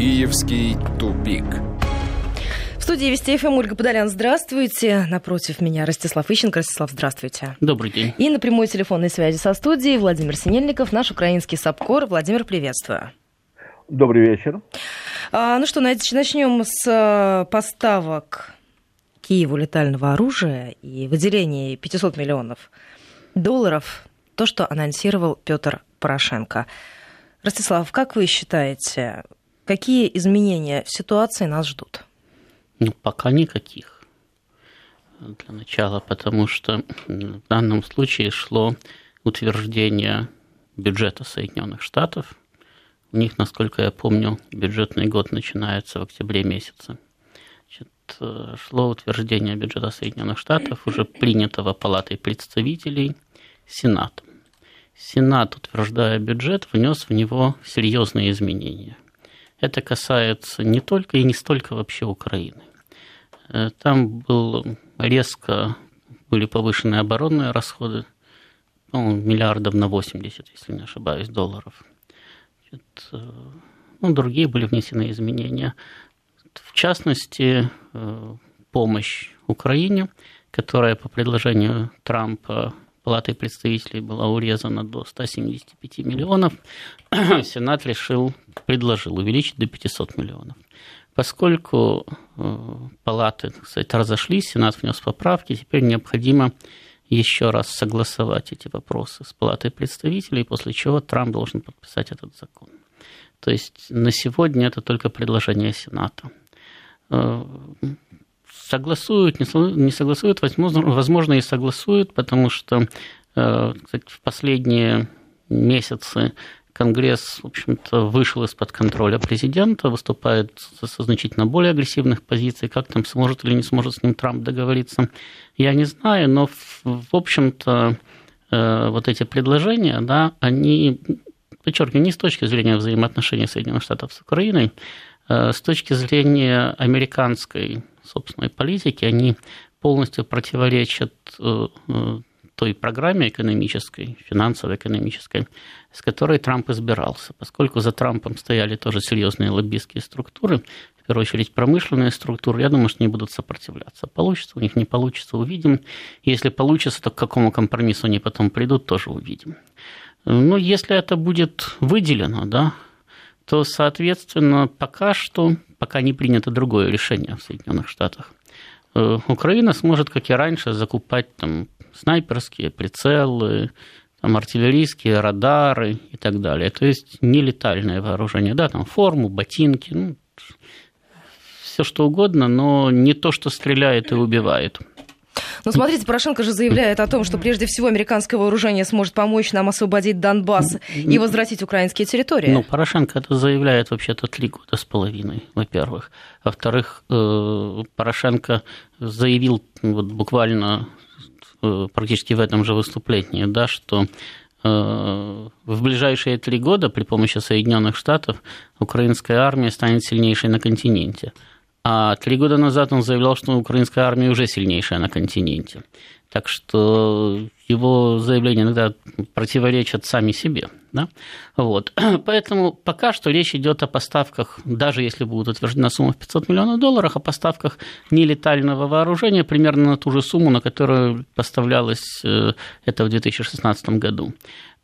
Киевский тупик. В студии Вести ФМ Ольга Подолян, здравствуйте. Напротив меня Ростислав Ищенко. Ростислав, здравствуйте. Добрый день. И на прямой телефонной связи со студией Владимир Синельников, наш украинский САПКОР. Владимир, приветствую. Добрый вечер. А, ну что, начнем с э, поставок Киеву летального оружия и выделения 500 миллионов долларов, то, что анонсировал Петр Порошенко. Ростислав, как вы считаете, какие изменения в ситуации нас ждут? Ну, пока никаких. Для начала, потому что в данном случае шло утверждение бюджета Соединенных Штатов. У них, насколько я помню, бюджетный год начинается в октябре месяце. Значит, шло утверждение бюджета Соединенных Штатов, уже принятого Палатой представителей Сенатом. Сенат, утверждая бюджет, внес в него серьезные изменения. Это касается не только и не столько вообще Украины. Э, там был резко были повышены оборонные расходы, ну, миллиардов на 80, если не ошибаюсь, долларов. Значит, э, ну, другие были внесены изменения. В частности, э, помощь Украине, которая по предложению Трампа Палатой представителей была урезана до 175 миллионов, Сенат решил, предложил увеличить до 500 миллионов. Поскольку э, палаты, кстати, разошлись, Сенат внес поправки, теперь необходимо еще раз согласовать эти вопросы с Палатой представителей, после чего Трамп должен подписать этот закон. То есть на сегодня это только предложение Сената. Э, согласуют, не согласуют, возможно, и согласуют, потому что э, кстати, в последние месяцы Конгресс, в общем-то, вышел из-под контроля президента, выступает со значительно более агрессивных позиций. Как там сможет или не сможет с ним Трамп договориться, я не знаю, но, в общем-то, э, вот эти предложения, да, они, подчеркиваю, не с точки зрения взаимоотношений Соединенных Штатов с Украиной, а с точки зрения американской собственной политики, они полностью противоречат э, э, той программе экономической, финансово-экономической, с которой Трамп избирался. Поскольку за Трампом стояли тоже серьезные лоббистские структуры, в первую очередь промышленные структуры, я думаю, что они будут сопротивляться. Получится у них, не получится, увидим. Если получится, то к какому компромиссу они потом придут, тоже увидим. Но если это будет выделено, да, то, соответственно, пока что, пока не принято другое решение в Соединенных Штатах, э, Украина сможет, как и раньше, закупать там снайперские прицелы, там, артиллерийские радары и так далее. То есть нелетальное вооружение, да, там форму, ботинки, ну, все что угодно, но не то, что стреляет и убивает. Но смотрите, Порошенко же заявляет о том, что прежде всего американское вооружение сможет помочь нам освободить Донбасс и возвратить украинские территории. Ну, Порошенко это заявляет вообще-то три года с половиной, во-первых. Во-вторых, э, Порошенко заявил вот буквально э, практически в этом же выступлении, да, что э, в ближайшие три года при помощи Соединенных Штатов украинская армия станет сильнейшей на континенте. А три года назад он заявлял, что украинская армия уже сильнейшая на континенте. Так что его заявления иногда противоречат сами себе. Да? Вот. Поэтому пока что речь идет о поставках, даже если будет утверждена сумма в 500 миллионов долларов, о поставках нелетального вооружения примерно на ту же сумму, на которую поставлялось э, это в 2016 году.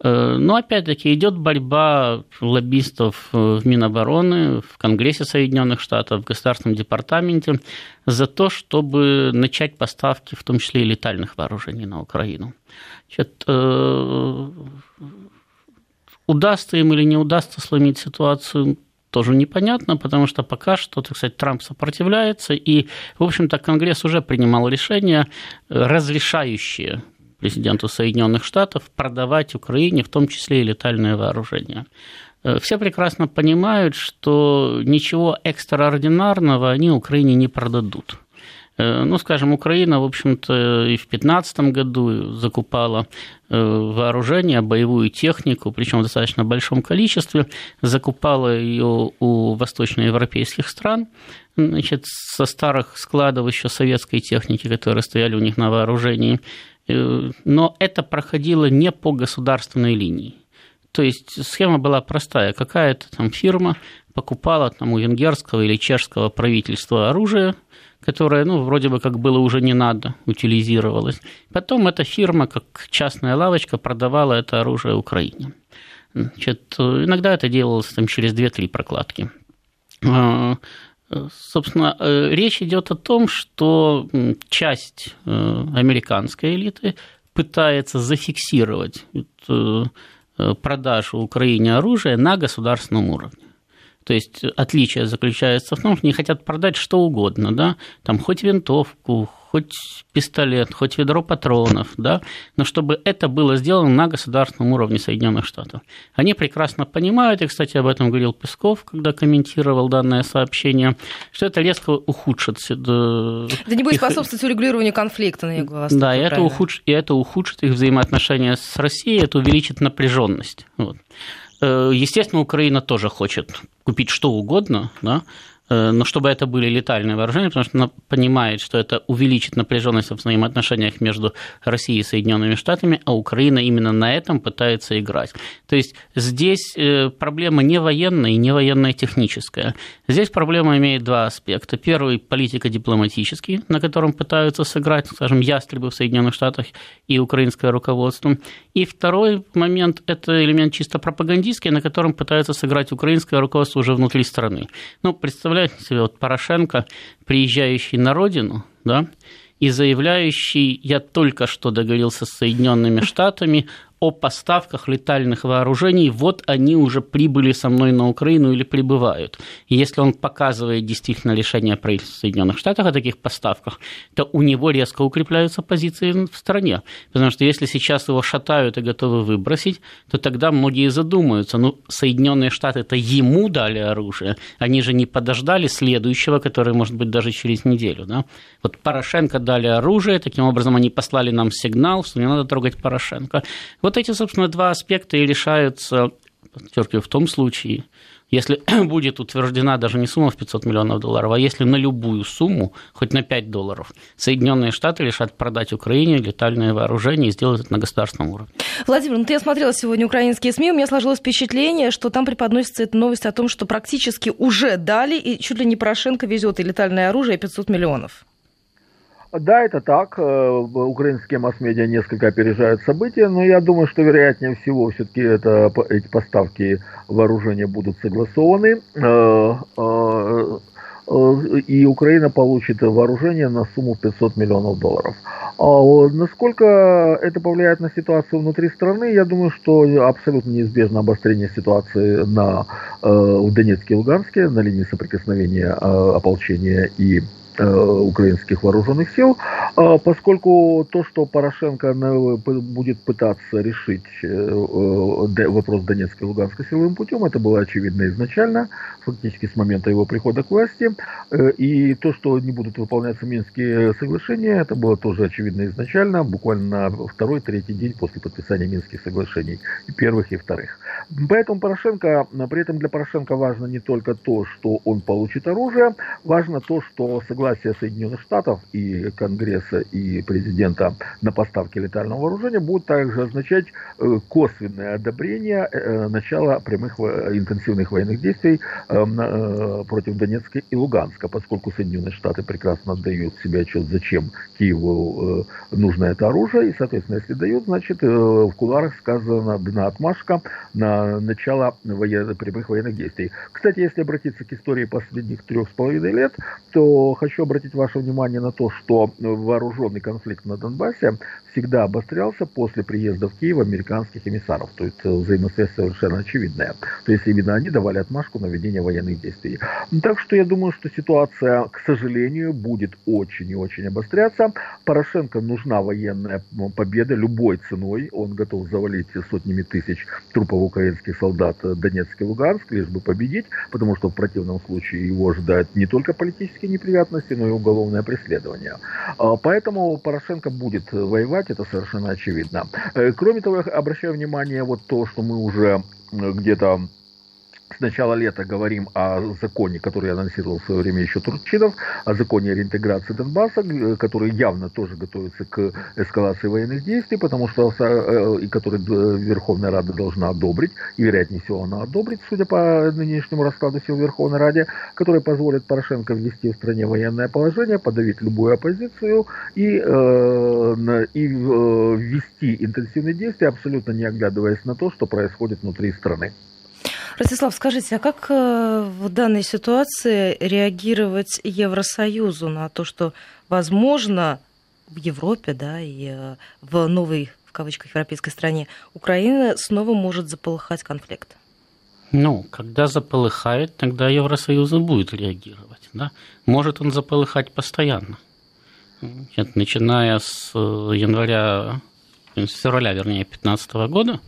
Э, но опять-таки идет борьба лоббистов э, в Минобороны, в Конгрессе Соединенных Штатов, в Государственном департаменте за то, чтобы начать поставки, в том числе и летальных вооружений на Украину. Значит, удастся им или не удастся сломить ситуацию, тоже непонятно, потому что пока что, так сказать, Трамп сопротивляется, и, в общем-то, Конгресс уже принимал решение, разрешающее президенту Соединенных Штатов продавать Украине, в том числе и летальное вооружение. Э, все прекрасно понимают, что ничего экстраординарного они Украине не продадут. Э, ну, скажем, Украина, в общем-то, и в 2015 году закупала э, вооружение, боевую технику, причем в достаточно большом количестве, закупала ее у восточноевропейских стран, значит, со старых складов еще советской техники, которые стояли у них на вооружении, Э, но это проходило не по государственной линии. То есть схема была простая. Какая-то там фирма покупала там у венгерского или чешского правительства оружие, которое, ну, вроде бы как было уже не надо, утилизировалось. Потом эта фирма, как частная лавочка, продавала это оружие Украине. Значит, иногда это делалось там, через 2-3 прокладки. А, собственно, э, речь идет о том, что часть э, американской элиты пытается зафиксировать э, продажу Украине оружия на государственном уровне. То есть отличие заключается в том, что они хотят продать что угодно, да, там хоть винтовку, хоть пистолет, хоть ведро патронов, да, но чтобы это было сделано на государственном уровне Соединенных Штатов. Они прекрасно понимают, и, кстати, об этом говорил Песков, когда комментировал данное сообщение, что это резко ухудшит... Да, да не будет их... способствовать урегулированию конфликта на Юго-Востоке. Да, и это, ухудш... и это ухудшит их взаимоотношения с Россией, это увеличит напряженность. Вот. Э, естественно, Украина тоже хочет купить что угодно, да, но чтобы это были летальные вооружения, потому что она понимает, что это увеличит напряженность в взаимоотношениях между Россией и Соединенными Штатами, а Украина именно на этом пытается играть. То есть здесь э, проблема не военная и не военная техническая. Здесь проблема имеет два аспекта. Первый – политико-дипломатический, на котором пытаются сыграть, скажем, ястребы в Соединенных Штатах и украинское руководство. И второй момент – это элемент чисто пропагандистский, на котором пытаются сыграть украинское руководство уже внутри страны. Ну, представляете, представляете себе, вот Порошенко, приезжающий на родину, да, и заявляющий, я только что договорился с Соединенными Штатами о поставках летальных вооружений, вот они уже прибыли со мной на Украину или прибывают. И если он показывает действительно решение правительства Соединенных Штатов о таких поставках, то у него резко укрепляются позиции в стране. Потому что если сейчас его шатают и готовы выбросить, то тогда многие задумаются, ну, Соединенные Штаты это ему дали оружие, они же не подождали следующего, который может быть даже через неделю. Да? Вот Порошенко дали оружие, таким образом они послали нам сигнал, что не надо трогать Порошенко. Вот эти, собственно, два аспекта и решаются, подчеркиваю, в том случае, если будет утверждена даже не сумма в 500 миллионов долларов, а если на любую сумму, хоть на 5 долларов, Соединенные Штаты решат продать Украине летальное вооружение и сделать это на государственном уровне. Владимир, ну ты я смотрела сегодня украинские СМИ, у меня сложилось впечатление, что там преподносится эта новость о том, что практически уже дали, и чуть ли не Порошенко везет и летальное оружие, и 500 миллионов. Да, это так. Э, украинские масс-медиа несколько опережают события, но я думаю, что вероятнее всего все-таки это, эти поставки вооружения будут согласованы. Э, э, и Украина получит вооружение на сумму 500 миллионов долларов. А насколько это повлияет на ситуацию внутри страны, я думаю, что абсолютно неизбежно обострение ситуации на, в Донецке и Луганске, на линии соприкосновения ополчения и украинских вооруженных сил, а поскольку то, что Порошенко будет пытаться решить э, э, вопрос Донецкой и Луганской силовым путем, это было очевидно изначально, фактически с момента его прихода к власти, и то, что не будут выполняться Минские соглашения, это было тоже очевидно изначально, буквально на второй-третий день после подписания Минских соглашений, и первых, и вторых. Поэтому Порошенко, при этом для Порошенко важно не только то, что он получит оружие, важно то, что согласие Соединенных Штатов и Конгресса и президента на поставки летального вооружения будет также означать э, косвенное одобрение э, начала прямых интенсивных военных действий э, против Донецка и Луганска, поскольку Соединенные Штаты прекрасно отдают себе отчет, зачем Киеву нужно это оружие, и, соответственно, если дают, значит, в куларах сказана дна отмашка на начало военных, прямых военных действий. Кстати, если обратиться к истории последних трех с половиной лет, то хочу хочу обратить ваше внимание на то, что вооруженный конфликт на Донбассе всегда обострялся после приезда в Киев американских эмиссаров. То есть э, взаимосвязь совершенно очевидная. То есть именно они давали отмашку на ведение военных действий. Так что я думаю, что ситуация, к сожалению, будет очень и очень обостряться. Порошенко нужна военная победа любой ценой. Он готов завалить сотнями тысяч трупов украинских солдат Донецк и Луганск, лишь бы победить, потому что в противном случае его ожидают не только политические неприятности, но и уголовное преследование. А, поэтому Порошенко будет воевать, это совершенно очевидно. Э, кроме того, я обращаю внимание вот то, что мы уже где-то с начала лета говорим о законе, который анонсировал в свое время еще Турчинов, о законе о реинтеграции Донбасса, который явно тоже готовится к эскалации военных действий, потому что э, и который Верховная Рада должна одобрить, и вероятнее всего она одобрит, судя по нынешнему раскладу сил Верховной Раде, который позволит Порошенко ввести в стране военное положение, подавить любую оппозицию и, э, и э, ввести интенсивные действия, абсолютно не оглядываясь на то, что происходит внутри страны. Ростислав, скажите, а как э, в данной ситуации реагировать Евросоюзу на то, что, возможно, в Европе, да, и э, в новой, в кавычках, европейской стране Украина снова может заполыхать конфликт? Ну, когда заполыхает, тогда Евросоюз будет реагировать. Да? Может он заполыхать постоянно. Значит, начиная с э, января, с февраля, вернее, 2015 года,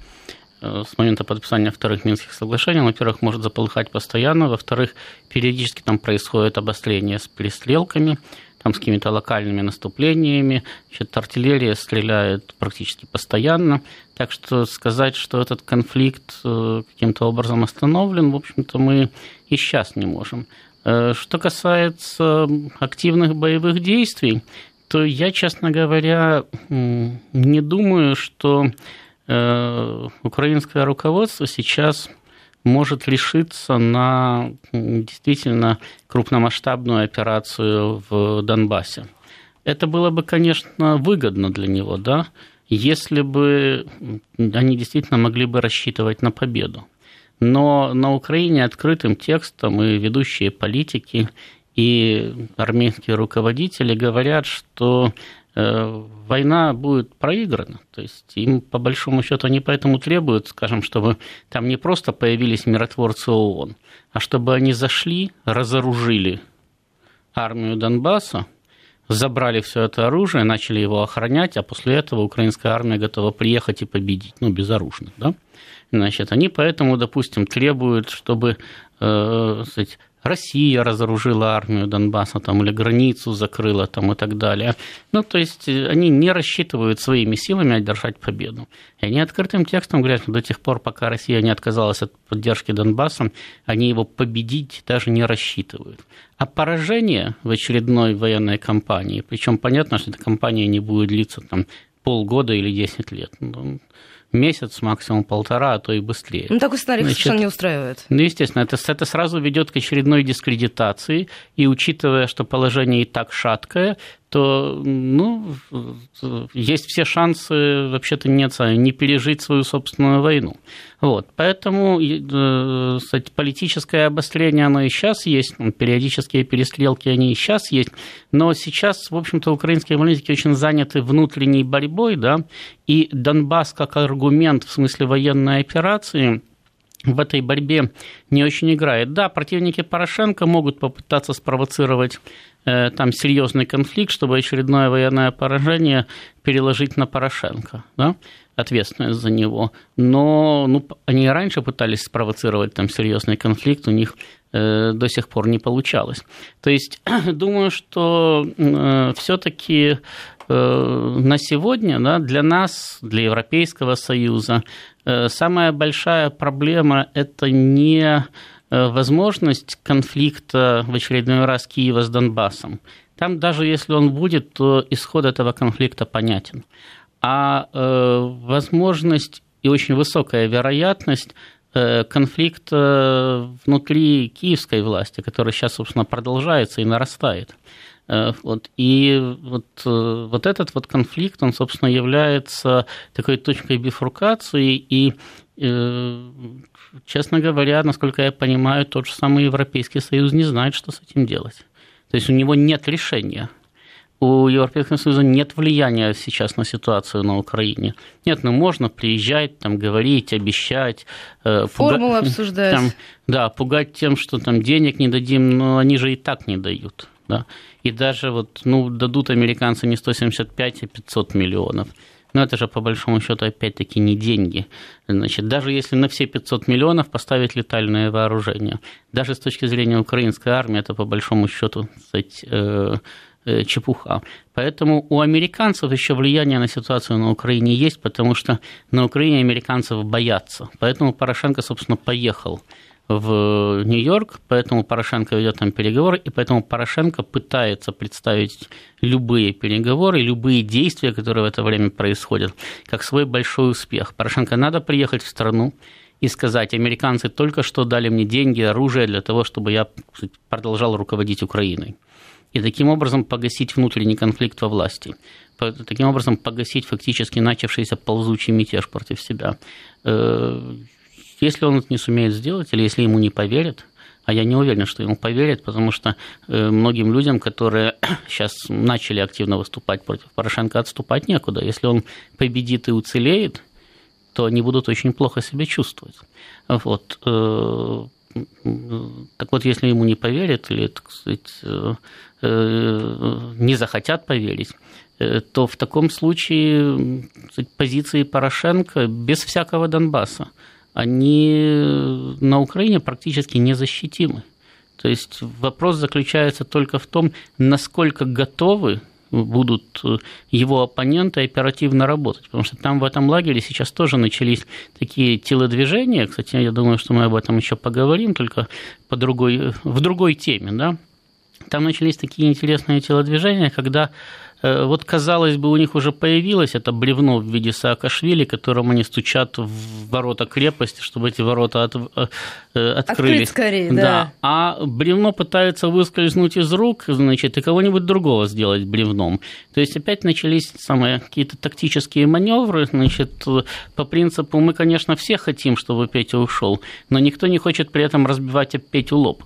с момента подписания вторых Минских соглашений, во-первых, может заполыхать постоянно, во-вторых, периодически там происходит обострение с перестрелками, там с какими-то локальными наступлениями, значит, артиллерия стреляет практически постоянно, так что сказать, что этот конфликт э, каким-то образом остановлен, в общем-то, мы и сейчас не можем. Э, что касается активных боевых действий, то я, честно говоря, не думаю, что Э, украинское руководство сейчас может решиться на действительно крупномасштабную операцию в Донбассе. Это было бы, конечно, выгодно для него, да, если бы они действительно могли бы рассчитывать на победу. Но на Украине открытым текстом и ведущие политики, и армейские руководители говорят, что Э, война будет проиграна. То есть им, по большому счету, они поэтому требуют, скажем, чтобы там не просто появились миротворцы ООН, а чтобы они зашли, разоружили армию Донбасса, забрали все это оружие, начали его охранять, а после этого украинская армия готова приехать и победить, ну, безоружных, да? Значит, они поэтому, допустим, требуют, чтобы э, сказать, Россия разоружила армию Донбасса там, или границу закрыла там, и так далее. Ну, то есть э, они не рассчитывают своими силами одержать победу. И они открытым текстом говорят, что до тех пор, пока Россия не отказалась от поддержки Донбасса, они его победить даже не рассчитывают. А поражение в очередной военной кампании, причем понятно, что эта кампания не будет длиться там, полгода или 10 лет. Ну, месяц, максимум полтора, а то и быстрее. Ну, такой сценарий Значит, совершенно не устраивает. Ну, естественно, это, это сразу ведет к очередной дискредитации, и учитывая, что положение и так шаткое, то ну, есть все шансы вообще-то нет, не пережить свою собственную войну. Вот. Поэтому э, кстати, политическое обострение, оно и сейчас есть, периодические перестрелки, они и сейчас есть, но сейчас, в общем-то, украинские политики очень заняты внутренней борьбой, да, и Донбасс как аргумент в смысле военной операции – в этой борьбе не очень играет. Да, противники Порошенко могут попытаться спровоцировать там серьезный конфликт, чтобы очередное военное поражение переложить на Порошенко, да, ответственность за него. Но ну, они и раньше пытались спровоцировать там серьезный конфликт, у них э, до сих пор не получалось. То есть думаю, что э, все-таки э, на сегодня да, для нас, для Европейского Союза, Э, самая большая проблема – это не э, возможность конфликта в очередной раз Киева с Донбассом. Там даже если он будет, то исход этого конфликта понятен. А э, возможность и очень высокая вероятность конфликта внутри киевской власти, который сейчас, собственно, продолжается и нарастает. Э, вот. И вот, э, вот этот вот конфликт, он, собственно, является такой точкой бифуркации, и, э, честно говоря, насколько я понимаю, тот же самый Европейский Союз не знает, что с этим делать. То есть у него нет решения. У Европейского Союза нет влияния сейчас на ситуацию на Украине. Нет, ну можно приезжать, там, говорить, обещать. Формулы пуга... обсуждать. Там, да, пугать тем, что там денег не дадим, но они же и так не дают. Да? И даже вот, ну, дадут американцы не 175, а 500 миллионов. Но это же, по большому счету, опять-таки не деньги. Значит, даже если на все 500 миллионов поставить летальное вооружение, даже с точки зрения украинской армии, это, по большому счету, кстати, э, э, чепуха. Поэтому у американцев еще влияние на ситуацию на Украине есть, потому что на Украине американцев боятся. Поэтому Порошенко, собственно, поехал в Нью-Йорк, поэтому Порошенко ведет там переговоры, и поэтому Порошенко пытается представить любые переговоры, любые действия, которые в это время происходят, как свой большой успех. Порошенко надо приехать в страну, и сказать, американцы только что дали мне деньги, оружие для того, чтобы я продолжал руководить Украиной. И таким образом погасить внутренний конфликт во власти. Таким образом погасить фактически начавшийся ползучий мятеж против себя. Э, если он это не сумеет сделать, или если ему не поверят, а я не уверен, что ему поверят, потому что э, многим людям, которые сейчас начали активно выступать против Порошенко, отступать некуда. Если он победит и уцелеет, то они будут очень плохо себя чувствовать. Вот. Э, так вот, если ему не поверят или, так сказать, не захотят поверить, то в таком случае позиции Порошенко без всякого Донбасса – они на Украине практически незащитимы. То есть вопрос заключается только в том, насколько готовы будут его оппоненты оперативно работать. Потому что там в этом лагере сейчас тоже начались такие телодвижения. Кстати, я думаю, что мы об этом еще поговорим, только по другой, в другой теме. Да? Там начались такие интересные телодвижения, когда Э, вот, казалось бы, у них уже появилось это бревно в виде Саакашвили, которым они стучат в ворота крепости, чтобы эти ворота от, э, э, открылись. Открыть скорее, да. да. А бревно пытается выскользнуть из рук, значит, и кого-нибудь другого сделать бревном. То есть опять начались самые какие-то тактические маневры, значит, по принципу мы, конечно, все хотим, чтобы Петя ушел, но никто не хочет при этом разбивать Петю лоб.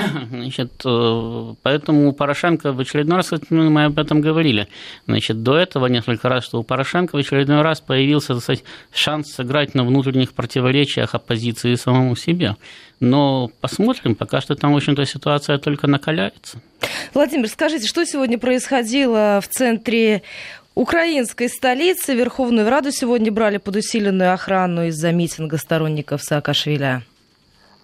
Значит, э, поэтому Порошенко в очередной раз, мы об этом говорили, значит, до этого несколько раз, что у Порошенко в очередной раз появился сказать, шанс сыграть на внутренних противоречиях оппозиции самому себе. Но посмотрим, пока что там, в общем-то, ситуация только накаляется. Владимир, скажите, что сегодня происходило в центре украинской столицы? Верховную Раду сегодня брали под усиленную охрану из-за митинга сторонников Саакашвили.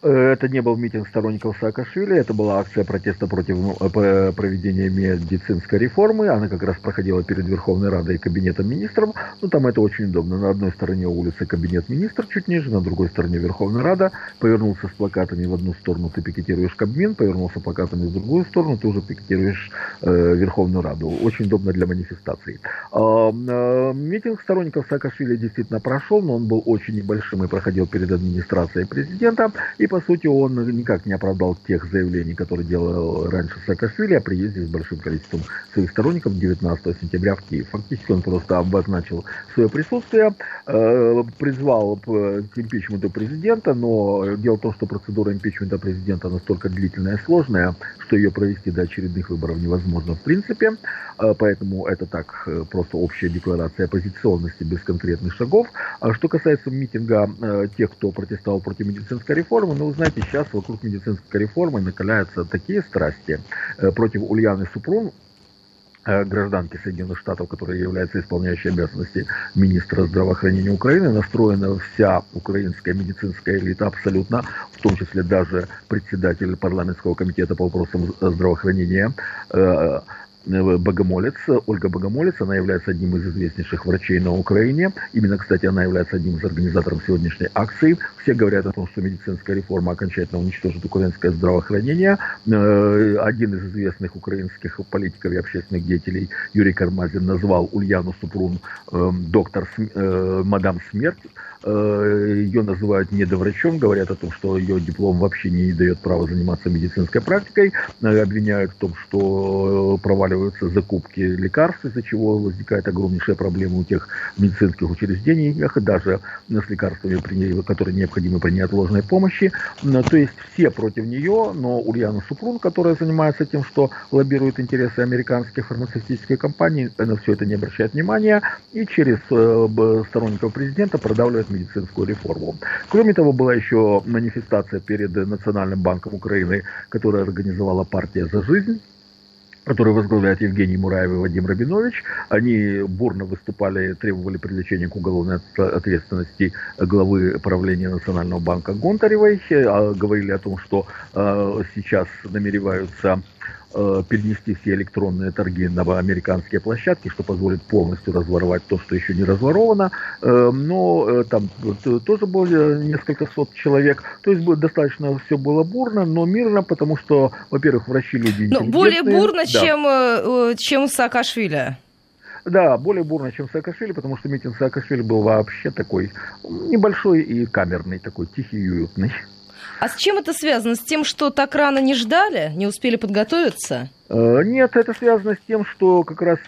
Э, это не был митинг сторонников Саакашвили, это была акция протеста против э, проведения медицинской реформы. Она как раз проходила перед Верховной Радой и Кабинетом министров. Ну, там это очень удобно. На одной стороне улицы Кабинет министров чуть ниже, на другой стороне Верховная Рада. Повернулся с плакатами в одну сторону, ты пикетируешь Кабмин, повернулся плакатами в другую сторону, ты уже пикетируешь э, Верховную Раду. Очень удобно для манифестаций. А, э, митинг сторонников Саакашвили действительно прошел, но он был очень небольшим и проходил перед администрацией президента. И по сути, он никак не оправдал тех заявлений, которые делал раньше Саакашвили о приезде с большим количеством своих сторонников 19 сентября в Киев. Фактически он просто обозначил свое присутствие, э, призвал к импичменту президента, но дело в том, что процедура импичмента президента настолько длительная и сложная, что ее провести до очередных выборов невозможно в принципе, э, поэтому это так э, просто общая декларация оппозиционности без конкретных шагов. А что касается митинга тех, кто протестовал против медицинской реформы, ну, вы знаете, сейчас вокруг медицинской реформы накаляются такие страсти э, против Ульяны Супрун, э, гражданки Соединенных Штатов, которая является исполняющей обязанности министра здравоохранения Украины, настроена вся украинская медицинская элита абсолютно, в том числе даже председатель парламентского комитета по вопросам здравоохранения Э, Богомолец, Ольга Богомолец, она является одним из известнейших врачей на Украине. Именно, кстати, она является одним из организаторов сегодняшней акции. Все говорят о том, что медицинская реформа окончательно уничтожит украинское здравоохранение. Э, один из известных украинских политиков и общественных деятелей Юрий Кармазин назвал Ульяну Супрун э, доктор, мадам смерть. Ее называют недоврачом, говорят о том, что ее диплом вообще не дает права заниматься медицинской практикой. Обвиняют в том, что проваливается проваливаются закупки лекарств, из-за чего возникает огромнейшая проблема у тех медицинских учреждений, даже с лекарствами, которые необходимы при неотложной помощи. То есть все против нее, но Ульяна Супрун, которая занимается тем, что лоббирует интересы американских фармацевтических компаний, на все это не обращает внимания и через э, сторонников президента продавливает медицинскую реформу. Кроме того, была еще манифестация перед Национальным банком Украины, которая организовала партия «За жизнь», который возглавляет Евгений Мураев и Вадим Рабинович. Они бурно выступали, требовали привлечения к уголовной ответственности главы правления Национального банка Гонтаревой. А говорили о том, что э, сейчас намереваются перенести все электронные торги на американские площадки, что позволит полностью разворовать то, что еще не разворовано. Э, но э, там тоже было несколько сот человек. То есть достаточно все было бурно, но мирно, потому что, во-первых, врачи люди Но более бурно, да. чем, чем Саакашвили. Да, более бурно, чем Саакашвили, потому что митинг Саакашвили был вообще такой небольшой и камерный, такой тихий и уютный. А с чем это связано? С тем, что так рано не ждали, не успели подготовиться? Э, нет, это связано с тем, что как раз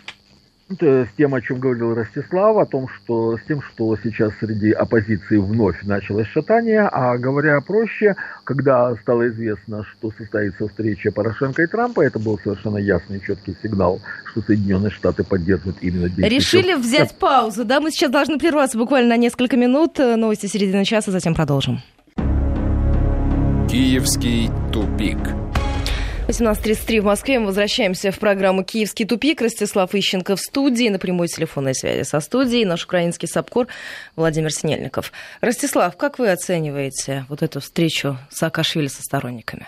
с тем, о чем говорил Ростислав, о том, что с тем, что сейчас среди оппозиции вновь началось шатание, а говоря проще, когда стало известно, что состоится встреча Порошенко и Трампа, это был совершенно ясный, четкий сигнал, что Соединенные Штаты поддерживают именно действия. Решили взять паузу, да? Мы сейчас должны прерваться буквально на несколько минут. Новости середины часа, затем продолжим. Киевский тупик. 18.33 в Москве. Мы возвращаемся в программу «Киевский тупик». Ростислав Ищенко в студии. На прямой телефонной связи со студией наш украинский САПКОР Владимир Синельников. Ростислав, как вы оцениваете вот эту встречу Саакашвили со сторонниками?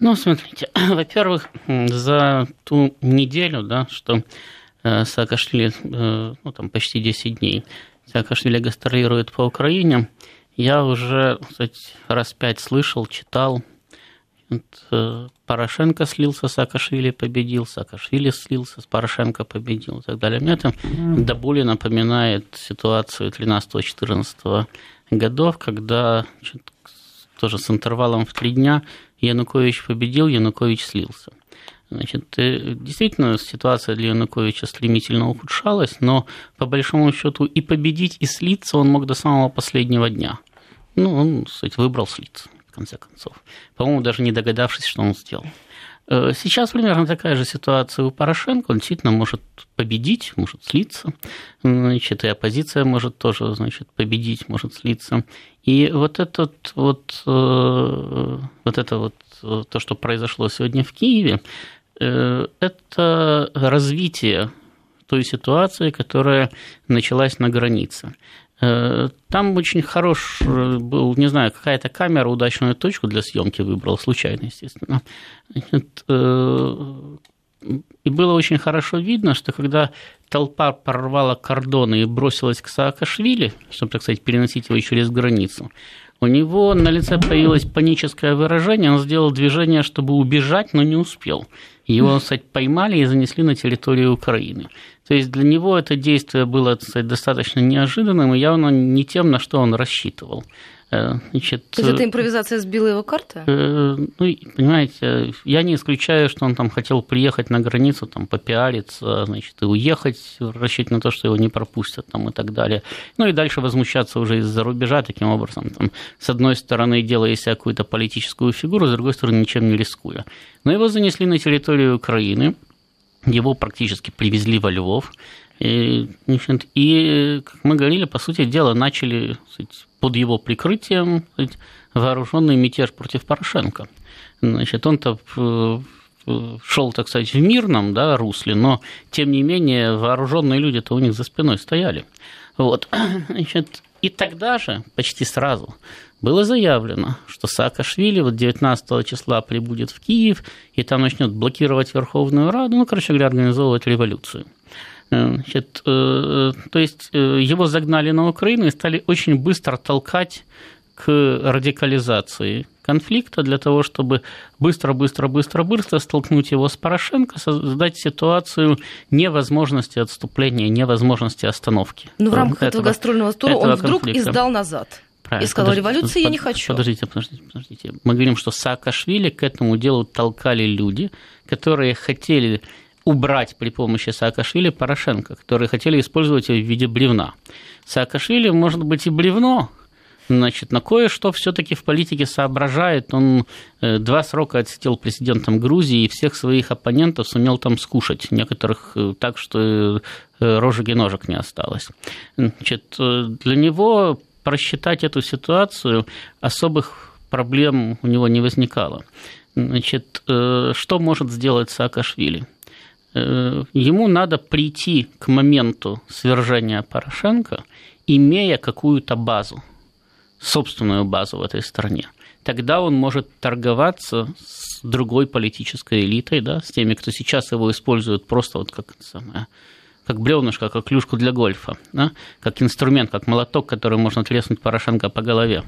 Ну, смотрите, во-первых, за ту неделю, да, что э, Саакашвили, э, ну, там почти 10 дней, Саакашвили гастролирует по Украине, я уже, кстати, раз пять слышал, читал, Э, Порошенко слился, Саакашвили победил, Саакашвили слился, Порошенко победил и так далее. Мне это до боли напоминает ситуацию 13-14 годов, когда тоже с интервалом в три дня Янукович победил, Янукович слился. Значит, э, действительно, ситуация для Януковича стремительно ухудшалась, но по большому счету и победить, и слиться он мог до самого последнего дня. Ну, он, кстати, выбрал слиться конце концов. По-моему, даже не догадавшись, что он сделал. Э, сейчас примерно такая же ситуация у Порошенко. Он действительно может победить, может слиться. Значит, и оппозиция может тоже значит, победить, может слиться. И вот, этот вот, э, вот это вот э, то, что произошло сегодня в Киеве, это развитие той ситуации, которая началась на границе. Э, там очень хорош э, был, не знаю, какая-то камера удачную точку для съемки выбрала, случайно, естественно. Э, и было очень хорошо видно, что когда толпа прорвала кордоны и бросилась к Саакашвили, чтобы, так сказать, переносить его через границу, у него на лице появилось паническое выражение, он сделал движение, чтобы убежать, но не успел. Его, кстати, поймали и занесли на территорию Украины. То есть для него это действие было так сказать, достаточно неожиданным и явно не тем, на что он рассчитывал. Э, значит, То есть эта импровизация сбила его карты? Э, ну, понимаете, я не исключаю, что он там хотел приехать на границу, там, попиариться, значит, и уехать, рассчитывать на то, что его не пропустят там, и так далее. Ну и дальше возмущаться уже из-за рубежа таким образом. Там, с одной стороны, делая себя какую-то политическую фигуру, с другой стороны, ничем не рискуя. Но его занесли на территорию Украины, его практически привезли во Львов, и, и, как мы говорили, по сути дела, начали под его прикрытием вооруженный мятеж против Порошенко. Значит, он-то шел, так сказать, в мирном да, русле, но, тем не менее, вооруженные люди-то у них за спиной стояли. Вот. Значит, и тогда же, почти сразу, было заявлено, что Саакашвили вот 19 числа прибудет в Киев и там начнет блокировать Верховную Раду, ну, короче говоря, организовывать революцию. Э, значит, э, то есть э, его загнали на Украину и стали очень быстро толкать к радикализации конфликта для того, чтобы быстро-быстро-быстро-быстро столкнуть его с Порошенко, создать ситуацию невозможности отступления, невозможности остановки. Но ну, в рамках этого, этого гастрольного тура он вдруг конфликта. издал назад. Правильно. И сказал, подождите, революции под, я не хочу. Подождите, подождите, подождите. Мы говорим, что Саакашвили к этому делу толкали люди, которые хотели убрать при помощи Саакашвили Порошенко, которые хотели использовать его в виде бревна. Саакашвили может быть и бревно, значит, на кое-что все-таки в политике соображает. Он э, два срока отсидел президентом Грузии и всех своих оппонентов сумел там скушать. Некоторых э, так, что э, рожек и ножек не осталось. Значит, для него просчитать эту ситуацию особых проблем у него не возникало. Значит, что может сделать Саакашвили? Ему надо прийти к моменту свержения Порошенко, имея какую-то базу – собственную базу в этой стране. тогда он может торговаться с другой политической элитой, да, с теми, кто сейчас его использует просто вот как самое, как бревнышко, как клюшку для гольфа, да, как инструмент, как молоток, который можно треснуть Порошенко по голове.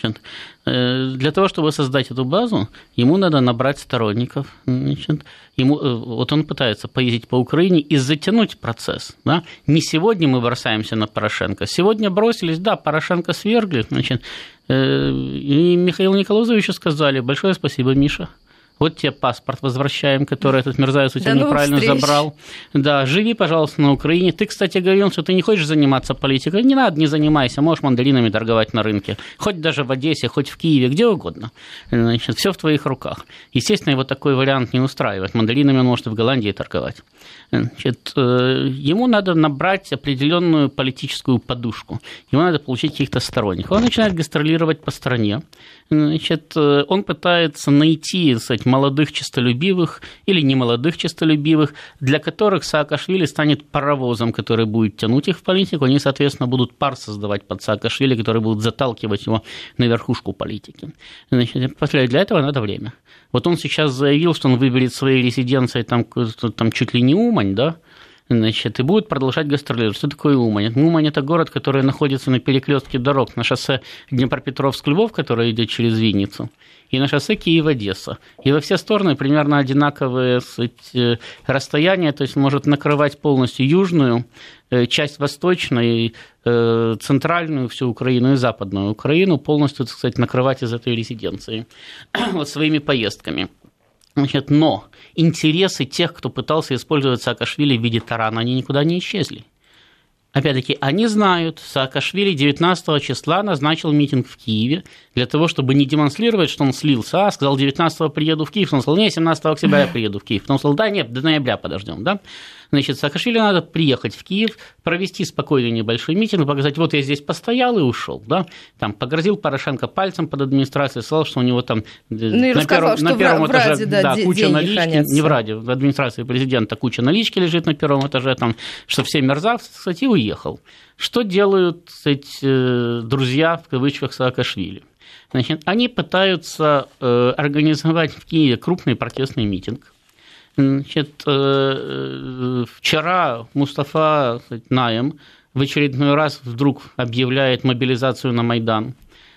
Значит, э, для того, чтобы создать эту базу, ему надо набрать сторонников. Значит, ему, э, вот он пытается поездить по Украине и затянуть процесс. Да? Не сегодня мы бросаемся на Порошенко. Сегодня бросились, да, Порошенко свергли. Значит, э, и Михаилу Николаевичу сказали, большое спасибо, Миша вот тебе паспорт возвращаем, который этот мерзавец у тебя До неправильно забрал. Да, живи, пожалуйста, на Украине. Ты, кстати, говорил, что ты не хочешь заниматься политикой. Не надо, не занимайся, можешь мандаринами торговать на рынке. Хоть даже в Одессе, хоть в Киеве, где угодно. Значит, все в твоих руках. Естественно, его такой вариант не устраивает. Мандаринами он может и в Голландии торговать. Значит, э, ему надо набрать определенную политическую подушку. Ему надо получить каких-то сторонников. Он начинает гастролировать по стране. Значит, э, он пытается найти, кстати, молодых честолюбивых или немолодых честолюбивых, для которых Саакашвили станет паровозом, который будет тянуть их в политику. Они, соответственно, будут пар создавать под Саакашвили, которые будут заталкивать его на верхушку политики. Значит, для этого надо время. Вот он сейчас заявил, что он выберет своей резиденцией там, там чуть ли не Умань, да, значит, и будет продолжать гастролировать. Что такое Умань? Умань – это город, который находится на перекрестке дорог на шоссе Днепропетровск-Львов, которое идет через Винницу, и на шоссе Киев-Одесса. И во все стороны примерно одинаковые сказать, расстояния, то есть может накрывать полностью южную, э, часть восточной, э, центральную всю Украину и западную Украину, полностью, так сказать, накрывать из этой резиденции вот своими поездками. Значит, но интересы тех, кто пытался использовать Саакашвили в виде тарана, они никуда не исчезли. Опять-таки, они знают, Саакашвили 19 числа назначил митинг в Киеве для того, чтобы не демонстрировать, что он слился, а сказал 19 приеду в Киев, он сказал, не, 17 октября я приеду в Киев. Потом сказал, да, нет, до ноября подождем, да. Значит, Саакашвили надо приехать в Киев, провести спокойный небольшой митинг, показать, вот я здесь постоял и ушел, да, там погрозил Порошенко пальцем под администрацией, сказал, что у него там э, ну, на, первом, на первом в, этаже Раде, да, да, куча налички, хранятся. не в Раде, в администрации президента куча налички лежит на первом этаже, там, что все мерзавцы, кстати, уехал. Что делают эти э, друзья, в кавычках, Саакашвили? Значит, они пытаются э, организовать в Киеве крупный протестный митинг, Значит, э, э, вчера Мустафа Наем в очередной раз вдруг объявляет мобилизацию на Майдан.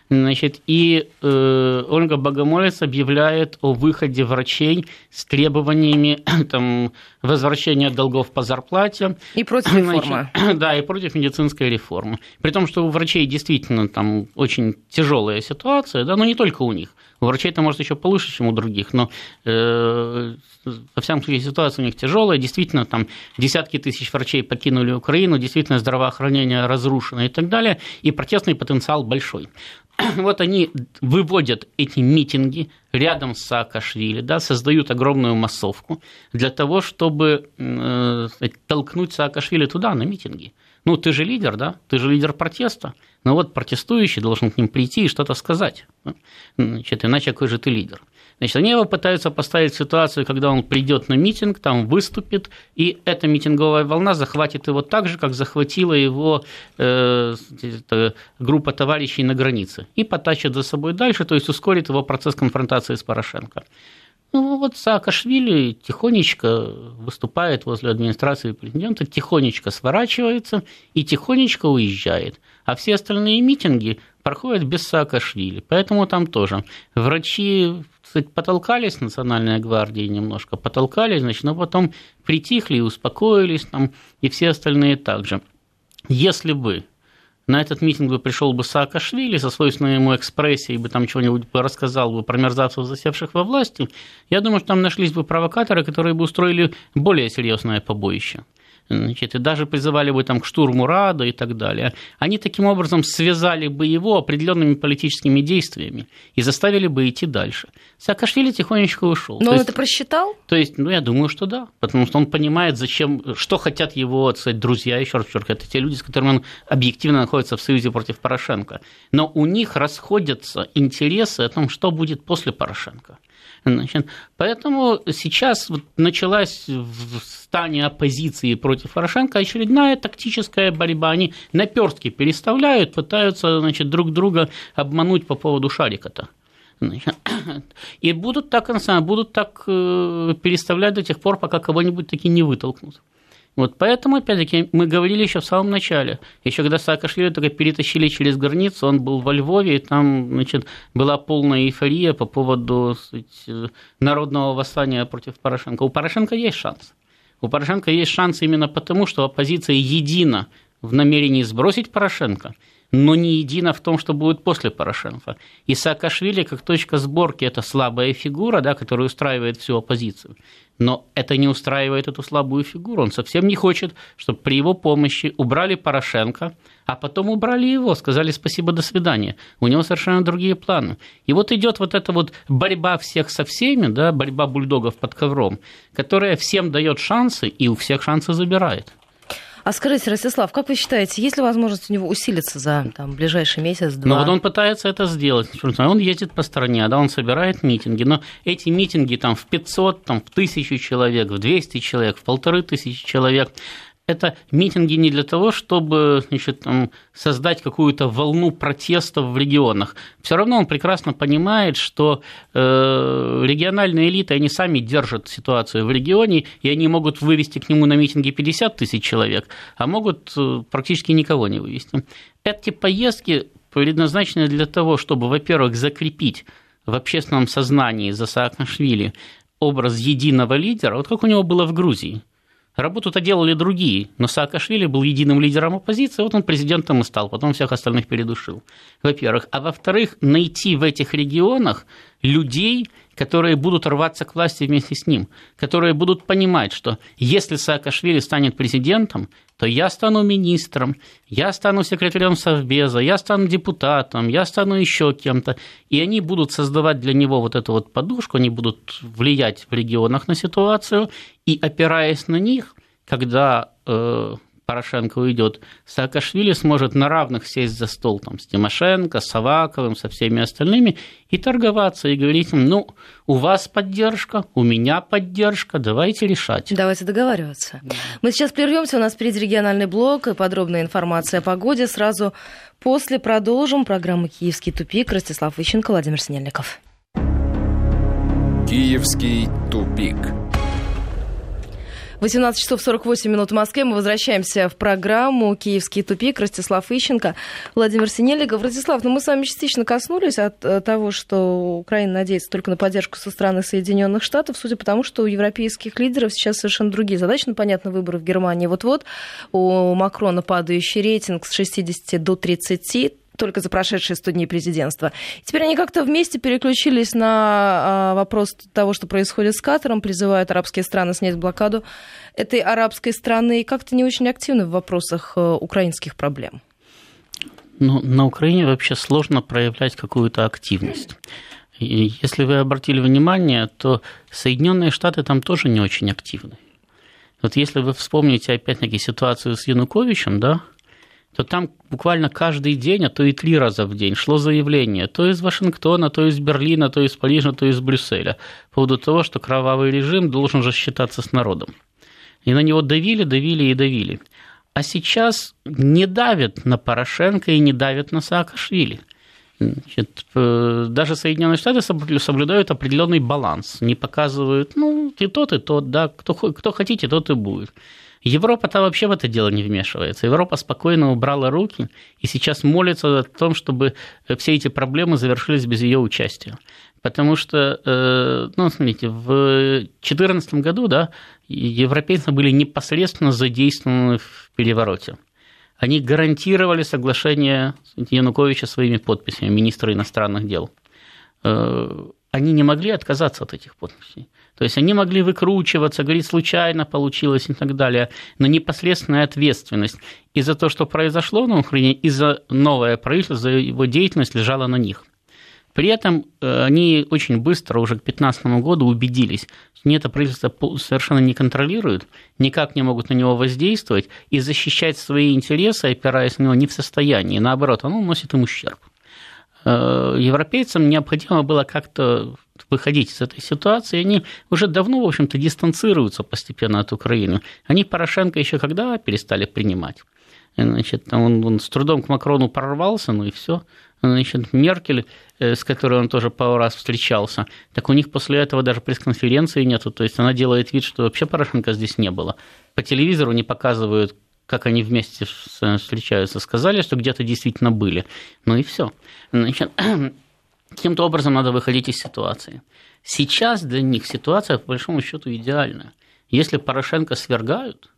Значит, и э, Ольга Богомолец объявляет о выходе врачей с требованиями там, возвращения долгов по зарплате. И против реформы. Значит, да, и против медицинской реформы. При том, что у врачей действительно там очень тяжелая ситуация, да, но не только у них. У врачей это может еще получше, чем у других, но э, во всяком случае ситуация у них тяжелая. Действительно, там десятки тысяч врачей покинули Украину, действительно здравоохранение разрушено и так далее, и протестный потенциал большой. Вот они выводят эти митинги рядом с Саакашвили, да, создают огромную массовку для того, чтобы э, толкнуть Саакашвили туда, на митинги. Ну, ты же лидер, да? Ты же лидер протеста. Ну вот протестующий должен к ним прийти и что-то сказать. Значит, иначе какой же ты лидер? Значит, они его пытаются поставить в ситуацию, когда он придет на митинг, там выступит, и эта митинговая волна захватит его так же, как захватила его э, группа товарищей на границе, и потащит за собой дальше, то есть ускорит его процесс конфронтации с Порошенко. Ну, вот Саакашвили тихонечко выступает возле администрации президента, тихонечко сворачивается и тихонечко уезжает. А все остальные митинги проходят без Саакашвили. Поэтому там тоже врачи кстати, потолкались Национальной гвардии немножко, потолкались, значит, но потом притихли и успокоились, там, и все остальные также. Если бы на этот митинг бы пришел бы Саакашвили со свойственной ему экспрессией, бы там чего-нибудь рассказал бы про мерзавцев, засевших во власти, я думаю, что там нашлись бы провокаторы, которые бы устроили более серьезное побоище значит, и даже призывали бы там к штурму Рада и так далее, они таким образом связали бы его определенными политическими действиями и заставили бы идти дальше. Саакашвили тихонечко ушел. Но то он есть, это просчитал? То есть, ну, я думаю, что да, потому что он понимает, зачем, что хотят его, сказать, друзья, еще раз подчеркиваю, это те люди, с которыми он объективно находится в союзе против Порошенко. Но у них расходятся интересы о том, что будет после Порошенко. Значит, поэтому сейчас вот началась в стане оппозиции против Порошенко очередная тактическая борьба. Они наперстки переставляют, пытаются значит, друг друга обмануть по поводу шарика-то. И будут так, будут так э, переставлять до тех пор, пока кого-нибудь таки не вытолкнут. Вот поэтому, опять-таки, мы говорили еще в самом начале. Еще когда Саакашвили только перетащили через границу, он был во Львове, и там значит, была полная эйфория по поводу сказать, народного восстания против Порошенко. У Порошенко есть шанс. У Порошенко есть шанс именно потому, что оппозиция едина в намерении сбросить Порошенко – но не едино в том, что будет после Порошенко. И Саакашвили как точка сборки – это слабая фигура, да, которая устраивает всю оппозицию. Но это не устраивает эту слабую фигуру. Он совсем не хочет, чтобы при его помощи убрали Порошенко, а потом убрали его, сказали спасибо, до свидания. У него совершенно другие планы. И вот идет вот эта вот борьба всех со всеми, да, борьба бульдогов под ковром, которая всем дает шансы и у всех шансы забирает. А скажите, Ростислав, как вы считаете, есть ли возможность у него усилиться за там, ближайший месяц-два? Ну вот он пытается это сделать. Он ездит по стране, да, он собирает митинги, но эти митинги там в 500, там, в 1000 человек, в 200 человек, в полторы тысячи человек, это митинги не для того, чтобы значит, там, создать какую-то волну протестов в регионах. Все равно он прекрасно понимает, что э, региональные элиты, они сами держат ситуацию в регионе, и они могут вывести к нему на митинги 50 тысяч человек, а могут э, практически никого не вывести. Эти поездки предназначены для того, чтобы, во-первых, закрепить в общественном сознании за Саакашвили образ единого лидера, вот как у него было в Грузии – Работу-то делали другие, но Саакашвили был единым лидером оппозиции, вот он президентом и стал, потом всех остальных передушил, во-первых. А во-вторых, найти в этих регионах людей, которые будут рваться к власти вместе с ним, которые будут понимать, что если Саакашвили станет президентом, то я стану министром, я стану секретарем Совбеза, я стану депутатом, я стану еще кем-то. И они будут создавать для него вот эту вот подушку, они будут влиять в регионах на ситуацию, и опираясь на них, когда э, Порошенко уйдет, Саакашвили сможет на равных сесть за стол там, с Тимошенко, с Аваковым, со всеми остальными и торговаться, и говорить им, ну, у вас поддержка, у меня поддержка, давайте решать. Давайте договариваться. Мы сейчас прервемся, у нас впереди региональный блок и подробная информация о погоде. Сразу после продолжим программу «Киевский тупик». Ростислав Ищенко, Владимир Синельников. Киевский тупик. 18 часов 48 минут в Москве. Мы возвращаемся в программу «Киевский тупик». Ростислав Ищенко, Владимир Синельников. Ростислав, ну мы с вами частично коснулись от э, того, что Украина надеется только на поддержку со стороны Соединенных Штатов, судя по тому, что у европейских лидеров сейчас совершенно другие задачи. Ну, понятно, выборы в Германии вот-вот. У Макрона падающий рейтинг с 60 до 30 только за прошедшие 100 дней президентства. Теперь они как-то вместе переключились на а, вопрос того, что происходит с Катаром, призывают арабские страны снять блокаду этой арабской страны и как-то не очень активны в вопросах э, украинских проблем. Ну, на Украине вообще сложно проявлять какую-то активность. И если вы обратили внимание, то Соединенные Штаты там тоже не очень активны. Вот если вы вспомните опять-таки ситуацию с Януковичем, да, то там буквально каждый день, а то и три раза в день шло заявление то из Вашингтона, то из Берлина, то из Парижа, то из Брюсселя по поводу того, что кровавый режим должен же считаться с народом. И на него давили, давили и давили. А сейчас не давят на Порошенко и не давят на Саакашвили. Значит, э, даже Соединенные Штаты соблюдают определенный баланс, не показывают, ну, и тот, и тот, да, кто, кто хотите, тот и будет. Европа-то вообще в это дело не вмешивается. Европа спокойно убрала руки и сейчас молится о том, чтобы все эти проблемы завершились без ее участия. Потому что, э, ну, смотрите, в 2014 году, да, европейцы были непосредственно задействованы в перевороте. Они гарантировали соглашение Януковича своими подписями, министра иностранных дел. Э, они не могли отказаться от этих подписей. То есть они могли выкручиваться, говорить, случайно получилось и так далее, но непосредственная ответственность и за то, что произошло на Украине, и за новое правительство, за его деятельность лежала на них. При этом э, они очень быстро, уже к 2015 году, убедились, что это правительство совершенно не контролируют, никак не могут на него воздействовать, и защищать свои интересы, опираясь на него, не в состоянии. Наоборот, оно носит им ущерб. Э, европейцам необходимо было как-то выходить из этой ситуации, они уже давно, в общем-то, дистанцируются постепенно от Украины. Они Порошенко еще когда перестали принимать? Значит, он, он с трудом к Макрону прорвался, ну и все. Значит, Меркель, э, с которой он тоже пару раз встречался, так у них после этого даже пресс-конференции нету. То есть она делает вид, что вообще Порошенко здесь не было. По телевизору не показывают, как они вместе встречаются. Сказали, что где-то действительно были. Ну и все. Значит, каким-то образом надо выходить из ситуации. Сейчас для них ситуация, по большому счету, идеальная. Если Порошенко свергают,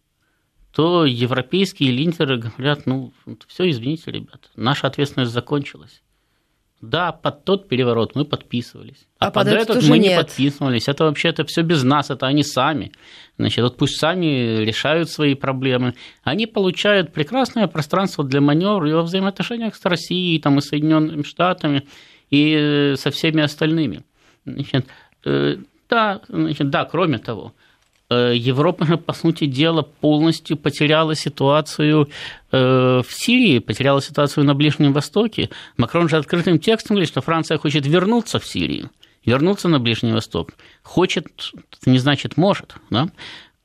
то европейские лидеры говорят, ну, все, извините, ребят, наша ответственность закончилась. Да, под тот переворот мы подписывались. А, а под, под этот мы нет. не подписывались. Это вообще это все без нас, это они сами. Значит, вот пусть сами решают свои проблемы. Они получают прекрасное пространство для маневра и во взаимоотношениях с Россией, там, и Соединенными Штатами, и со всеми остальными. Значит, э, да, значит, да, кроме того, Э, Европа же, по сути дела, полностью потеряла ситуацию э, в Сирии, потеряла ситуацию на Ближнем Востоке. Макрон же открытым текстом говорит, что Франция хочет вернуться в Сирию, вернуться на Ближний Восток. Хочет, не значит может. Да?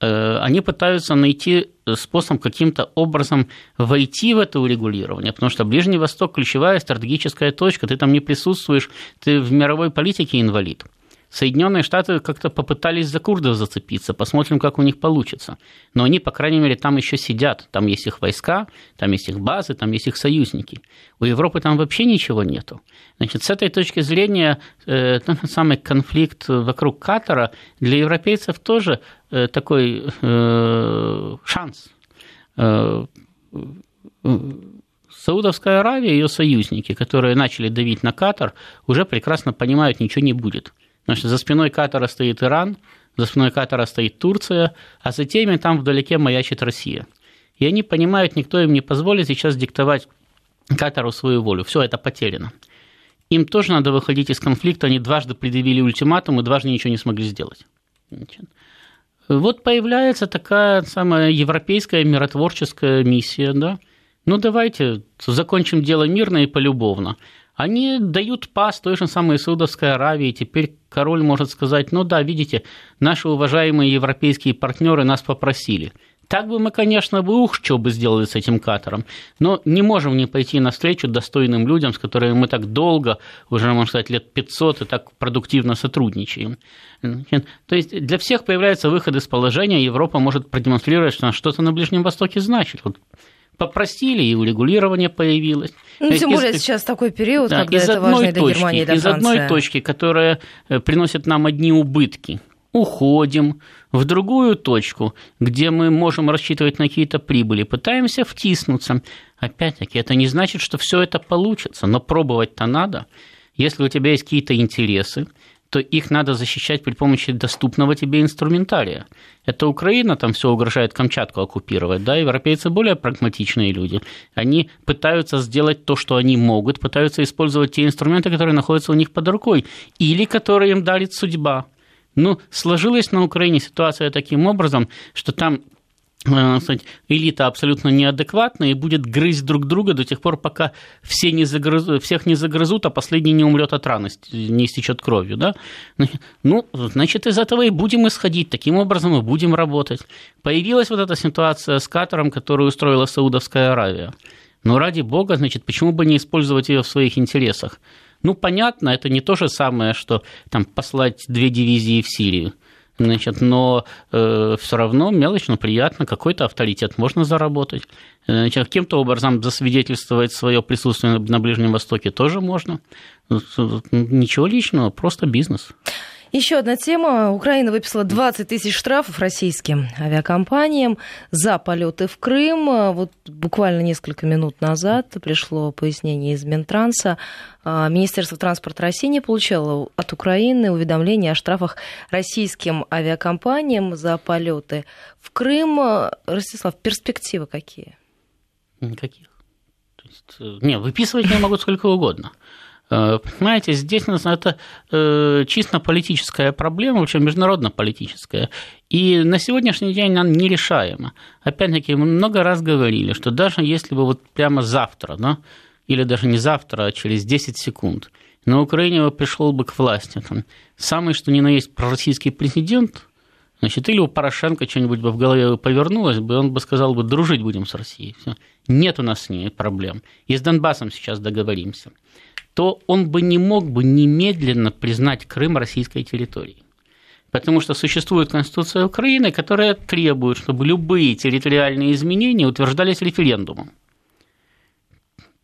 Э, они пытаются найти способ каким-то образом войти в это урегулирование, потому что Ближний Восток – ключевая стратегическая точка, ты там не присутствуешь, ты в мировой политике инвалид. Соединенные Штаты как-то попытались за курдов зацепиться, посмотрим, как у них получится. Но они, по крайней мере, там еще сидят. Там есть их войска, там есть их базы, там есть их союзники. У Европы там вообще ничего нету. Значит, с этой точки зрения, э, тот самый конфликт вокруг Катара для европейцев тоже э, такой э, шанс. Э, Саудовская Аравия и ее союзники, которые начали давить на Катар, уже прекрасно понимают, ничего не будет. Значит, за спиной Катара стоит Иран, за спиной Катара стоит Турция, а за теми там вдалеке маячит Россия. И они понимают, никто им не позволит сейчас диктовать Катару свою волю. Все это потеряно. Им тоже надо выходить из конфликта. Они дважды предъявили ультиматум и дважды ничего не смогли сделать. Вот появляется такая самая европейская миротворческая миссия, да. Ну давайте закончим дело мирно и полюбовно они дают пас той же самой Саудовской Аравии. Теперь король может сказать, ну да, видите, наши уважаемые европейские партнеры нас попросили. Так бы мы, конечно, бы ух, что бы сделали с этим катером, но не можем не пойти навстречу достойным людям, с которыми мы так долго, уже, можно сказать, лет 500 и так продуктивно сотрудничаем. То есть для всех появляется выход из положения, Европа может продемонстрировать, что она что-то на Ближнем Востоке значит. Попросили, и урегулирование появилось. Ну, тем более из, сейчас такой период, да, когда это важно для Германии, для Из Франции. одной точки, которая э, приносит нам одни убытки, уходим в другую точку, где мы можем рассчитывать на какие-то прибыли, пытаемся втиснуться. Опять-таки, это не значит, что все это получится, но пробовать-то надо. Если у тебя есть какие-то интересы, то их надо защищать при помощи доступного тебе инструментария. Это Украина, там все угрожает Камчатку оккупировать, да, европейцы более прагматичные люди. Они пытаются сделать то, что они могут, пытаются использовать те инструменты, которые находятся у них под рукой, или которые им дарит судьба. Ну, сложилась на Украине ситуация таким образом, что там сказать, элита абсолютно неадекватная и будет грызть друг друга до тех пор, пока все не загрызут, всех не загрызут, а последний не умрет от раны, не истечет кровью. Да? Ну, значит, из этого и будем исходить, таким образом и будем работать. Появилась вот эта ситуация с Катаром, которую устроила Саудовская Аравия. Но ради бога, значит, почему бы не использовать ее в своих интересах? Ну, понятно, это не то же самое, что там, послать две дивизии в Сирию – Значит, но э, все равно мелочь, но приятно, какой-то авторитет можно заработать. Значит, каким-то образом засвидетельствовать свое присутствие на Ближнем Востоке тоже можно. Ничего личного, просто бизнес. Еще одна тема. Украина выписала 20 тысяч штрафов российским авиакомпаниям за полеты в Крым. Вот буквально несколько минут назад пришло пояснение из Минтранса. А, Министерство транспорта России не получало от Украины уведомления о штрафах российским авиакомпаниям за полеты в Крым. Ростислав, перспективы какие? Никаких. То есть, э, не, выписывать я могу сколько угодно. Э, понимаете, здесь это э, чисто политическая проблема, причем международно-политическая. И на сегодняшний день она нерешаема. Опять-таки, мы много раз говорили, что даже если бы вот прямо завтра, да, или даже не завтра, а через 10 секунд, на Украине бы пришел бы к власти там, самый что ни на есть пророссийский президент, Значит, или у Порошенко что-нибудь бы в голове повернулось бы, он бы сказал бы, дружить будем с Россией. Всё. Нет у нас с ней проблем. И с Донбассом сейчас договоримся. То он бы не мог бы немедленно признать Крым российской территорией. Потому что существует Конституция Украины, которая требует, чтобы любые территориальные изменения утверждались референдумом.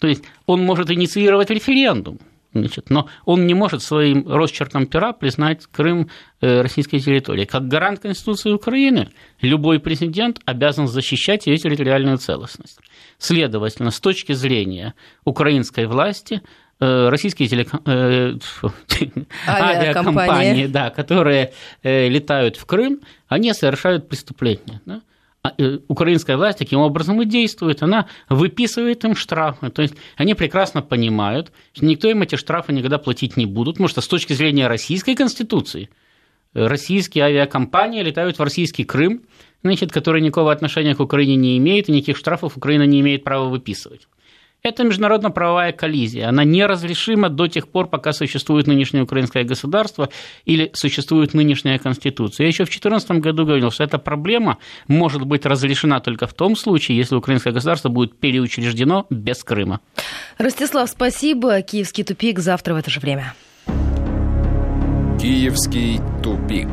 То есть он может инициировать референдум, Значит, но он не может своим росчерком пера признать Крым э, российской территорией. Как гарант Конституции Украины, любой президент обязан защищать ее территориальную целостность. Следовательно, с точки зрения украинской власти, российские телеком... э, авиакомпании, да, которые э, летают в Крым, они совершают преступления. Да? А, э, украинская власть таким образом и действует, она выписывает им штрафы. То есть они прекрасно понимают, что никто им эти штрафы никогда платить не будут, потому что с точки зрения российской конституции э, российские авиакомпании летают в российский Крым, значит, который никакого отношения к Украине не имеет, и никаких штрафов Украина не имеет права выписывать. Это международно-правовая коллизия. Она неразрешима до тех пор, пока существует нынешнее украинское государство или существует нынешняя конституция. Я еще в 2014 году говорил, что эта проблема может быть разрешена только в том случае, если украинское государство будет переучреждено без Крыма. Ростислав, спасибо. Киевский тупик завтра в это же время. Киевский тупик.